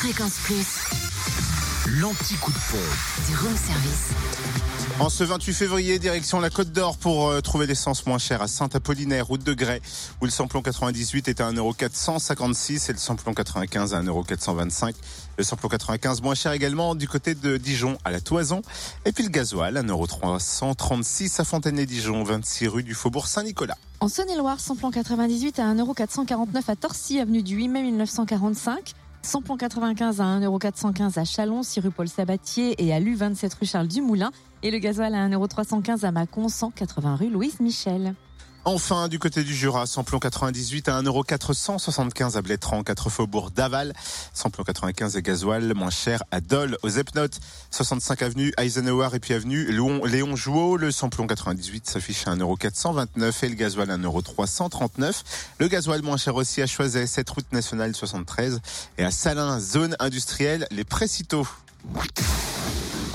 Fréquence Plus, L'anti-coup de pompe. du room service. En ce 28 février, direction la Côte d'Or pour euh, trouver l'essence moins chère à Saint-Apollinaire, route de Grès, où le samplon 98 est à 1,456€ et le samplon 95 à 1,425€. Le samplon 95 moins cher également du côté de Dijon à la Toison. Et puis le gasoil, 1,336€ à Fontaine-les-Dijon, 26 rue du Faubourg Saint-Nicolas. En Saône-et-Loire, samplon 98 à 1,449€ à Torcy, avenue du 8 mai 1945. Samplon 95 à 1,415€ à Chalon, 6 rue Paul Sabatier et à l'U27 rue Charles Dumoulin. Et le gasoil à 1,315€ à Mâcon, 180 rue Louise Michel. Enfin, du côté du Jura, samplon 98 à 1,475€ à Blétran, 4 faubourg d'Aval. Samplon 95 et gasoil moins cher à Dole, aux Epnotes, 65 avenue Eisenhower et puis avenue Léon, Léon Jouot. Le samplon 98 s'affiche à 1,429€ et le gasoil à 1,339€. Le gasoil moins cher aussi à Choiset, 7 route nationale 73 et à Salins, zone industrielle, les Précitaux.